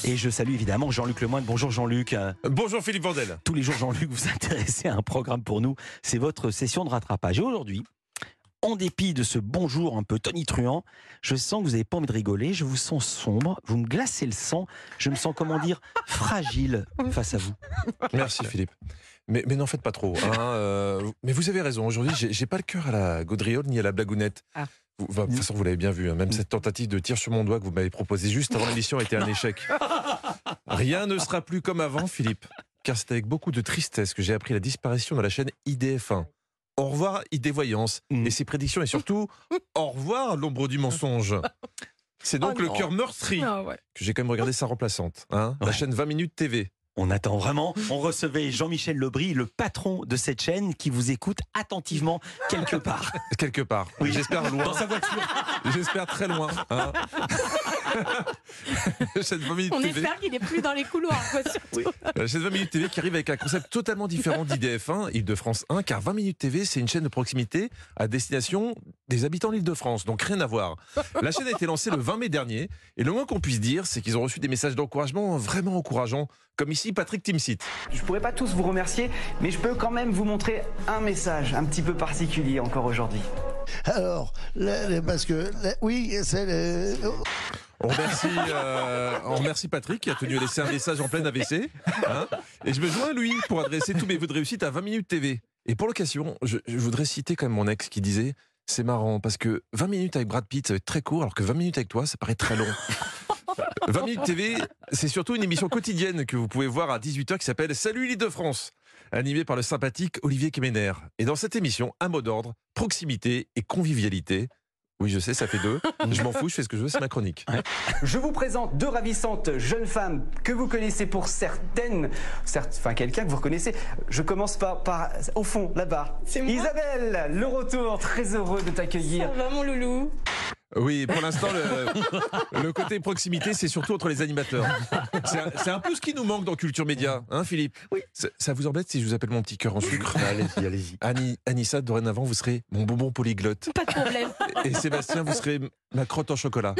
tous. Et je salue évidemment Jean-Luc Lemoyne. Bonjour Jean-Luc. Bonjour Philippe Vandel. Tous les jours, Jean-Luc, vous intéressez à un programme pour nous. C'est votre session de rattrapage. Et aujourd'hui, en dépit de ce bonjour un peu tonitruant, je sens que vous n'avez pas envie de rigoler. Je vous sens sombre. Vous me glacez le sang. Je me sens, comment dire, fragile face à vous. Merci Philippe. Mais, mais n'en faites pas trop. hein, euh, mais vous avez raison. Aujourd'hui, j'ai j'ai pas le cœur à la gaudriole ni à la blagounette. Ah. Vous- bah, de toute façon, vous l'avez bien vu. hein, même cette tentative de tir sur mon doigt que vous m'avez proposée juste avant l'émission a été un échec. Rien ne sera plus comme avant, Philippe. Car c'est avec beaucoup de tristesse que j'ai appris la disparition de la chaîne IDF1. Au revoir, ID Voyance Mm. et ses prédictions et surtout, au revoir, l'ombre du mensonge. C'est donc Oh le cœur meurtri Ah ouais. que j'ai quand même regardé sa remplaçante. hein, La chaîne 20 minutes TV. On attend vraiment. On recevait Jean-Michel Lebris, le patron de cette chaîne, qui vous écoute attentivement quelque part. Quelque part. Oui. J'espère loin. Dans sa voiture. J'espère très loin. hein. Cette 20 minutes On TV, espère qu'il n'est plus dans les couloirs. quoi, surtout. euh, cette 20 minutes TV qui arrive avec un concept totalement différent d'IDF1, Île-de-France 1, car 20 minutes TV, c'est une chaîne de proximité à destination des habitants de l'Île-de-France, donc rien à voir. La chaîne a été lancée le 20 mai dernier, et le moins qu'on puisse dire, c'est qu'ils ont reçu des messages d'encouragement vraiment encourageants, comme ici Patrick Timsit. Je pourrais pas tous vous remercier, mais je peux quand même vous montrer un message un petit peu particulier encore aujourd'hui. Alors, parce que oui, c'est le. On remercie, euh, on remercie Patrick qui a tenu à laisser un message en pleine AVC. hein. et je me joins à lui pour adresser tous mes vœux de réussite à 20 minutes TV. Et pour l'occasion, je, je voudrais citer quand même mon ex qui disait C'est marrant parce que 20 minutes avec Brad Pitt, ça va être très court, alors que 20 minutes avec toi, ça paraît très long. 20 minutes TV, c'est surtout une émission quotidienne que vous pouvez voir à 18h qui s'appelle Salut l'île de France, animée par le sympathique Olivier Kemener. Et dans cette émission, un mot d'ordre, proximité et convivialité. Oui, je sais, ça fait deux. Je m'en fous, je fais ce que je veux, c'est ma chronique. Je vous présente deux ravissantes jeunes femmes que vous connaissez pour certaines, certes, enfin quelqu'un que vous reconnaissez. Je commence par, par au fond, là-bas. C'est moi Isabelle, le retour, très heureux de t'accueillir. Ça va, mon loulou? Oui, pour l'instant, le, le côté proximité, c'est surtout entre les animateurs. C'est un, peu ce qui nous manque dans Culture Média, hein, Philippe? Oui. Ça, ça vous embête si je vous appelle mon petit cœur en sucre? Allez-y, allez-y. Annie, Anissa, dorénavant, vous serez mon bonbon polyglotte. Pas de problème. Et Sébastien, vous serez ma crotte en chocolat.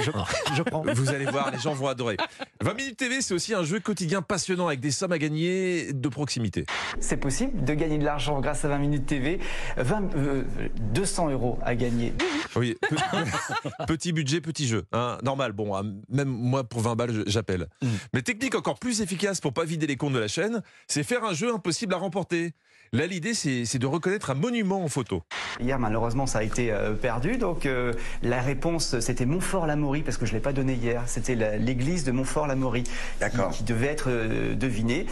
Je prends. Vous allez voir, les gens vont adorer. 20 minutes TV, c'est aussi un jeu quotidien passionnant avec des sommes à gagner de proximité. C'est possible de gagner de l'argent grâce à 20 minutes TV. 20, euh, 200 euros à gagner. Oui, pe- petit budget, petit jeu. hein. normal, bon, hein, même moi pour 20 balles, j'appelle. Mm. Mais technique encore plus efficace pour pas vider les comptes de la chaîne, c'est faire un jeu impossible à remporter. Là, l'idée, c'est de reconnaître un monument en photo. Hier, malheureusement, ça a été euh, perdu. Donc, euh, la réponse, c'était Montfort-l'Amaury, parce que je ne l'ai pas donné hier. C'était l'église de Montfort-l'Amaury qui, qui devait être euh, devinée.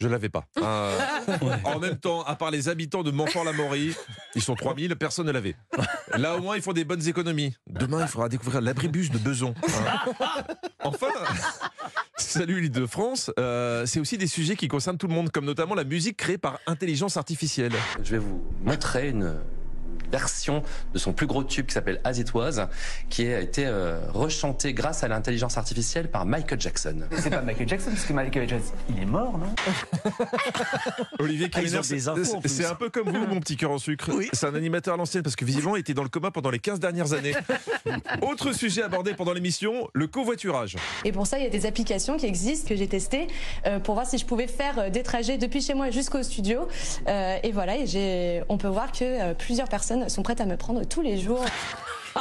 Je l'avais pas. En même temps, à part les habitants de Montfort-la-Maurie, ils sont 3000, personne ne l'avait. Là, au moins, ils font des bonnes économies. Demain, il faudra découvrir l'abribus de Beson. hein. Enfin, salut l'île de France, euh, c'est aussi des sujets qui concernent tout le monde, comme notamment la musique créée par intelligence artificielle. Je vais vous montrer une version de son plus gros tube qui s'appelle As It Was, qui a été euh, rechanté grâce à l'intelligence artificielle par Michael Jackson. C'est pas Michael Jackson, parce que Michael Jackson, il est mort, non? Olivier Ah, infos, en c'est un peu comme vous, mon petit cœur en sucre. Oui. C'est un animateur à l'ancienne parce que visiblement, il était dans le coma pendant les 15 dernières années. Autre sujet abordé pendant l'émission, le covoiturage. Et pour ça, il y a des applications qui existent que j'ai testées euh, pour voir si je pouvais faire euh, des trajets depuis chez moi jusqu'au studio. Euh, et voilà, et on peut voir que plusieurs personnes sont prêtes à me prendre tous les jours.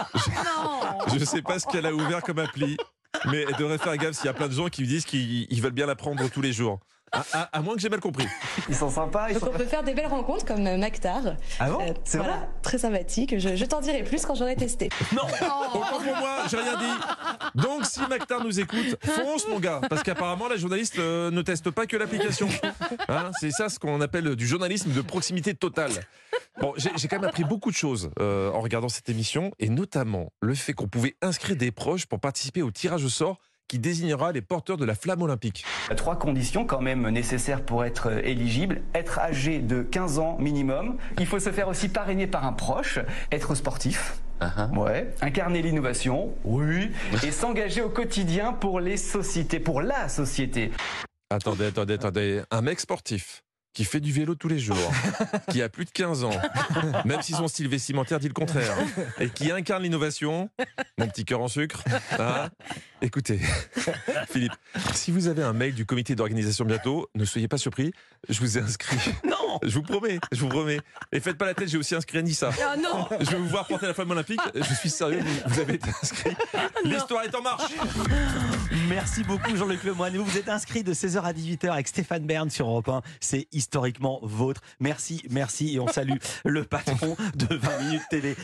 Je ne sais pas ce qu'elle a ouvert comme appli, mais elle devrait faire gaffe s'il y a plein de gens qui lui disent qu'ils ils veulent bien la prendre tous les jours. À, à- à moins que j'ai mal compris. Ils sont sympas. Ils Donc sont... on peut faire des belles rencontres comme euh, Mactar. Ah bon Euh, C'est voilà, vrai très sympathique. Je, je t'en dirai plus quand j'aurai testé. Autant pour moi, j'ai rien dit. Donc si Mactar nous écoute, fonce mon gars, parce qu'apparemment la journaliste euh, ne teste pas que l'application. Hein, c'est ça ce qu'on appelle du journalisme de proximité totale. Bon, j'ai quand même appris beaucoup de choses euh, en regardant cette émission, et notamment le fait qu'on pouvait inscrire des proches pour participer au tirage au sort qui désignera les porteurs de la flamme olympique. Trois conditions quand même nécessaires pour être euh, éligible. Être âgé de 15 ans minimum. Il faut se faire aussi parrainer par un proche. Être sportif. Ah. Ouais. Incarner l'innovation. Oui. Et s'engager au quotidien pour les sociétés, pour la société. Attendez, attendez, attendez. Un mec sportif qui fait du vélo tous les jours, qui a plus de 15 ans, même si son style vestimentaire dit le contraire, et qui incarne l'innovation, mon petit cœur en sucre, hein, Écoutez, Philippe, si vous avez un mail du comité d'organisation bientôt, ne soyez pas surpris, je vous ai inscrit. Non Je vous promets, je vous promets. Et faites pas la tête, j'ai aussi inscrit Anissa. Ah non Je vais vous voir porter la femme olympique. Je suis sérieux, vous, vous avez été inscrit. L'histoire est en marche. Merci beaucoup Jean-Luc Lemoyne. Vous vous êtes inscrit de 16h à 18h avec Stéphane Bern sur Europe 1. C'est historiquement vôtre. Merci, merci et on salue le patron de 20 minutes TV.